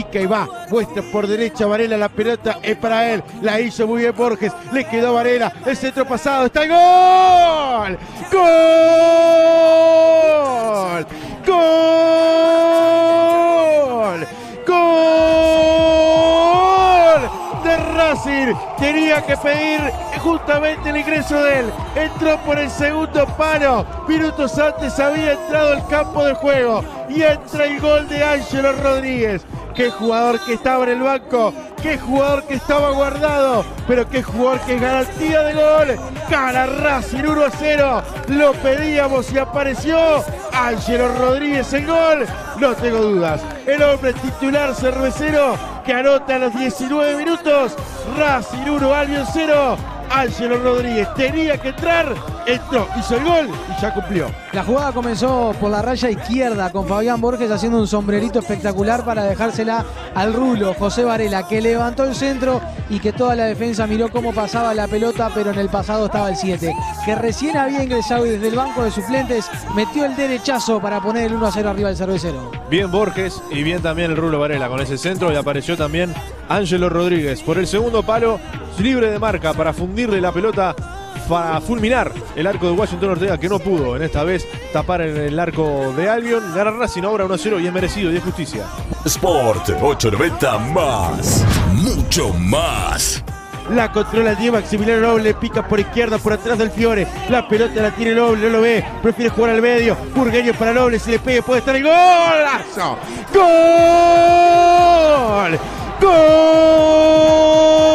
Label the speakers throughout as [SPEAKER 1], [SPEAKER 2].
[SPEAKER 1] pica y va, muestra por derecha Varela, la pelota es para él, la hizo muy bien Borges, le quedó Varela, el centro pasado, está el gol, gol, gol, gol de Racing, tenía que pedir justamente el ingreso de él, entró por el segundo palo, minutos antes había entrado al campo de juego. Y entra el gol de Ángelo Rodríguez. Qué jugador que estaba en el banco, qué jugador que estaba guardado, pero qué jugador que es garantía de gol. Cara Racing 1 a 0, lo pedíamos y apareció Ángelo Rodríguez el gol. No tengo dudas, el hombre titular cervecero que anota a los 19 minutos. Racing 1, Albion 0. Ángelo Rodríguez tenía que entrar, entró, hizo el gol y ya cumplió.
[SPEAKER 2] La jugada comenzó por la raya izquierda con Fabián Borges haciendo un sombrerito espectacular para dejársela al rulo José Varela, que levantó el centro y que toda la defensa miró cómo pasaba la pelota, pero en el pasado estaba el 7, que recién había ingresado y desde el banco de suplentes metió el derechazo para poner el 1 a 0 arriba del cervecero.
[SPEAKER 3] Bien Borges y bien también el rulo Varela con ese centro y apareció también Ángelo Rodríguez por el segundo palo, libre de marca para fundirle la pelota para fulminar el arco de Washington Ortega que no pudo en esta vez tapar en el arco de Albion. Gana Racing ahora 1-0 y es merecido y es justicia.
[SPEAKER 4] Sport 890 más, mucho más.
[SPEAKER 1] La controla Diego Maximiliano Noble, pica por izquierda, por atrás del Fiore. La pelota la tiene Noble, no lo ve, prefiere jugar al medio. Burgueño para Noble, si le pegue puede estar el golazo. ¡Gol! ¡Gol!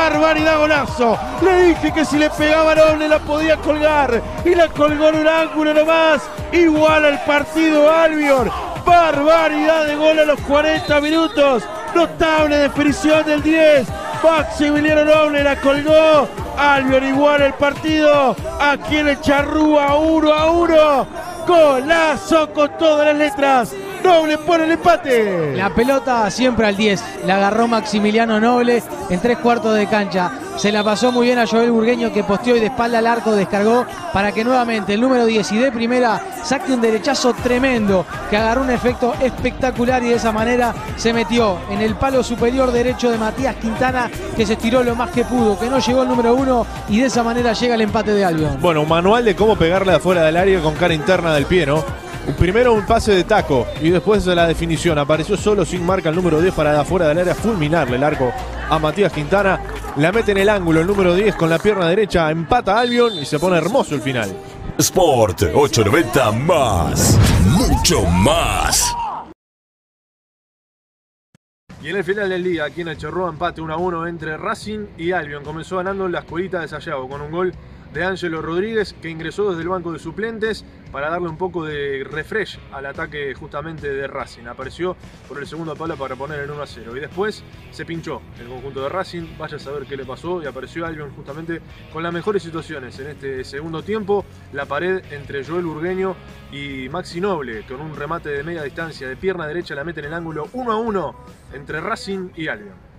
[SPEAKER 1] ¡Barbaridad, golazo! Le dije que si le pegaba Noble la podía colgar. Y la colgó en un ángulo nomás. Igual al partido Albion. Barbaridad de gol a los 40 minutos. Notable definición del 10. Maximiliano Noble la colgó. Albion igual el partido. Aquí en el Charrúa 1 a 1. Golazo con todas las letras. Noble pone el empate.
[SPEAKER 2] La pelota siempre al 10. La agarró Maximiliano Noble en tres cuartos de cancha. Se la pasó muy bien a Joel Burgueño que posteó y de espalda al arco descargó para que nuevamente el número 10 y de primera saque un derechazo tremendo que agarró un efecto espectacular y de esa manera se metió en el palo superior derecho de Matías Quintana que se estiró lo más que pudo, que no llegó el número uno y de esa manera llega el empate de Albion.
[SPEAKER 3] Bueno, un manual de cómo pegarle afuera del área con cara interna del pie, ¿no? Primero un pase de taco y después de la definición. Apareció solo sin marca el número 10 para de afuera del área fulminarle el arco a Matías Quintana. La mete en el ángulo el número 10 con la pierna derecha. Empata a Albion y se pone hermoso el final.
[SPEAKER 4] Sport 890 más, mucho más.
[SPEAKER 3] Y en el final del día, aquí en el Chorro, empate 1 a 1 entre Racing y Albion. Comenzó ganando la escuelita de Sayago con un gol de Ángelo Rodríguez que ingresó desde el banco de suplentes para darle un poco de refresh al ataque justamente de Racing. Apareció por el segundo palo para poner el 1 a 0 y después se pinchó el conjunto de Racing. Vaya a saber qué le pasó y apareció Albion justamente con las mejores situaciones en este segundo tiempo. La pared entre Joel Urgueño y Maxi Noble con un remate de media distancia de pierna derecha la mete en el ángulo 1 a 1 entre Racing y Albion.